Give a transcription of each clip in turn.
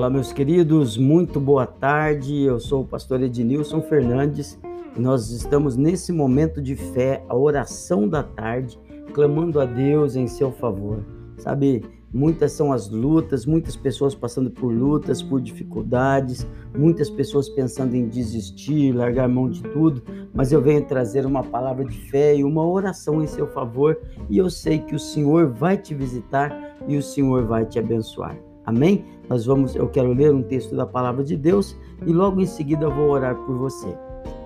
Olá, meus queridos, muito boa tarde. Eu sou o pastor Ednilson Fernandes e nós estamos nesse momento de fé, a oração da tarde, clamando a Deus em seu favor. Sabe, muitas são as lutas, muitas pessoas passando por lutas, por dificuldades, muitas pessoas pensando em desistir, largar mão de tudo, mas eu venho trazer uma palavra de fé e uma oração em seu favor e eu sei que o Senhor vai te visitar e o Senhor vai te abençoar. Amém? Nós vamos, eu quero ler um texto da palavra de Deus e logo em seguida vou orar por você.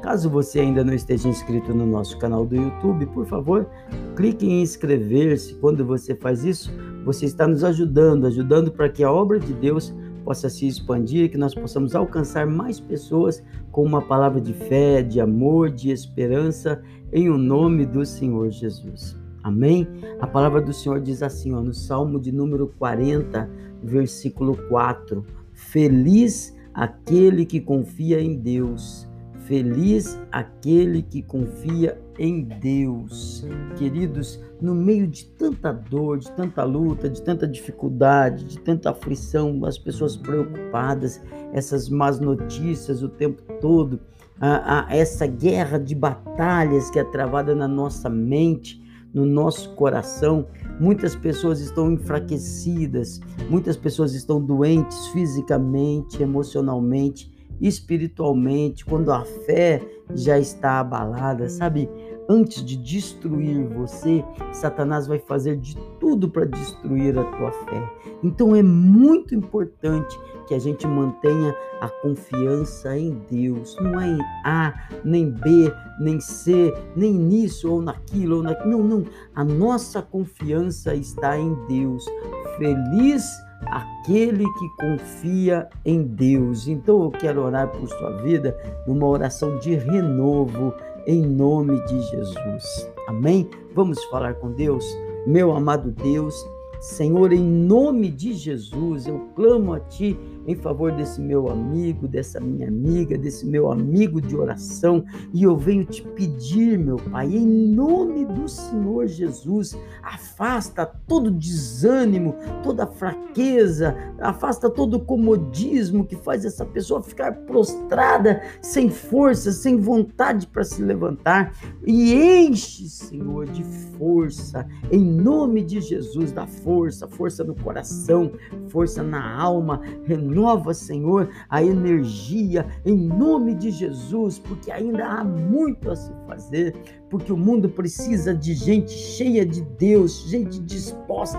Caso você ainda não esteja inscrito no nosso canal do YouTube, por favor, clique em inscrever-se. Quando você faz isso, você está nos ajudando, ajudando para que a obra de Deus possa se expandir, que nós possamos alcançar mais pessoas com uma palavra de fé, de amor, de esperança, em o nome do Senhor Jesus. Amém? A palavra do Senhor diz assim, ó, no Salmo de número 40, versículo 4: Feliz aquele que confia em Deus. Feliz aquele que confia em Deus. Queridos, no meio de tanta dor, de tanta luta, de tanta dificuldade, de tanta aflição, as pessoas preocupadas, essas más notícias o tempo todo, a, a essa guerra de batalhas que é travada na nossa mente, no nosso coração. Muitas pessoas estão enfraquecidas, muitas pessoas estão doentes fisicamente, emocionalmente, espiritualmente, quando a fé já está abalada, sabe? Antes de destruir você, Satanás vai fazer de tudo para destruir a tua fé. Então é muito importante que a gente mantenha a confiança em Deus. Não é em A, nem B, nem C, nem nisso ou naquilo ou naquilo. Não, não. A nossa confiança está em Deus. Feliz aquele que confia em Deus. Então eu quero orar por sua vida numa oração de renovo em nome de Jesus. Amém? Vamos falar com Deus? Meu amado Deus, Senhor, em nome de Jesus, eu clamo a Ti em favor desse meu amigo, dessa minha amiga, desse meu amigo de oração, e eu venho te pedir, meu Pai, em nome do Senhor Jesus, afasta todo desânimo, toda fraqueza, afasta todo comodismo que faz essa pessoa ficar prostrada, sem força, sem vontade para se levantar, e enche, Senhor, de força, em nome de Jesus, da força força, no coração, força na alma. Renova, Senhor, a energia em nome de Jesus, porque ainda há muito a se fazer, porque o mundo precisa de gente cheia de Deus, gente disposta,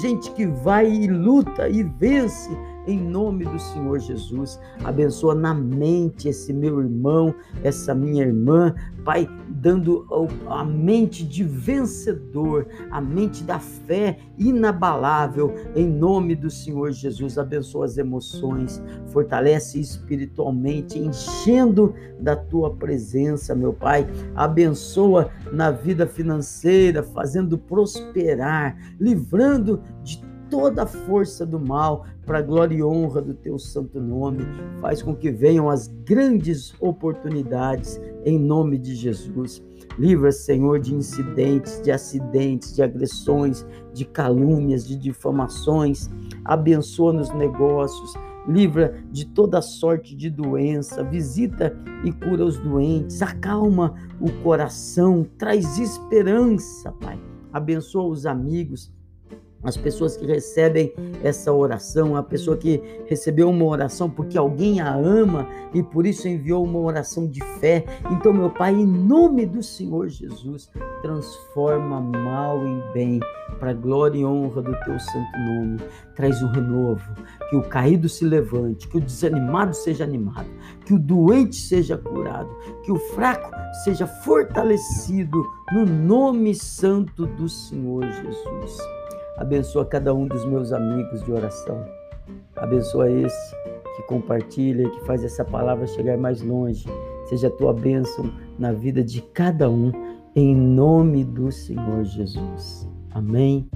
gente que vai e luta e vence em nome do Senhor Jesus. Abençoa na mente esse meu irmão, essa minha irmã, Pai, dando a mente de vencedor, a mente da fé inabalável, em nome do Senhor Jesus. Abençoa as emoções, fortalece espiritualmente, enchendo da tua presença, meu Pai. Abençoa na vida financeira, fazendo prosperar, livrando de toda a força do mal para a glória e honra do teu santo nome. Faz com que venham as grandes oportunidades em nome de Jesus. Livra, Senhor, de incidentes, de acidentes, de agressões, de calúnias, de difamações. Abençoa nos negócios. Livra de toda sorte de doença, visita e cura os doentes, acalma o coração, traz esperança, Pai. Abençoa os amigos, as pessoas que recebem essa oração, a pessoa que recebeu uma oração porque alguém a ama e por isso enviou uma oração de fé. Então, meu Pai, em nome do Senhor Jesus, transforma mal em bem, para glória e honra do teu santo nome. Traz um renovo, que o caído se levante, que o desanimado seja animado, que o doente seja curado, que o fraco seja fortalecido no nome santo do Senhor Jesus. Abençoa cada um dos meus amigos de oração. Abençoa esse que compartilha, que faz essa palavra chegar mais longe. Seja a tua bênção na vida de cada um, em nome do Senhor Jesus. Amém.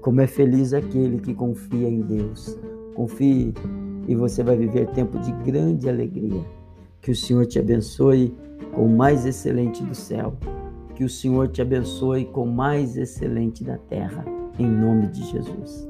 Como é feliz aquele que confia em Deus. Confie e você vai viver tempo de grande alegria. Que o Senhor te abençoe com o mais excelente do céu. Que o Senhor te abençoe com o mais excelente da terra em nome de Jesus.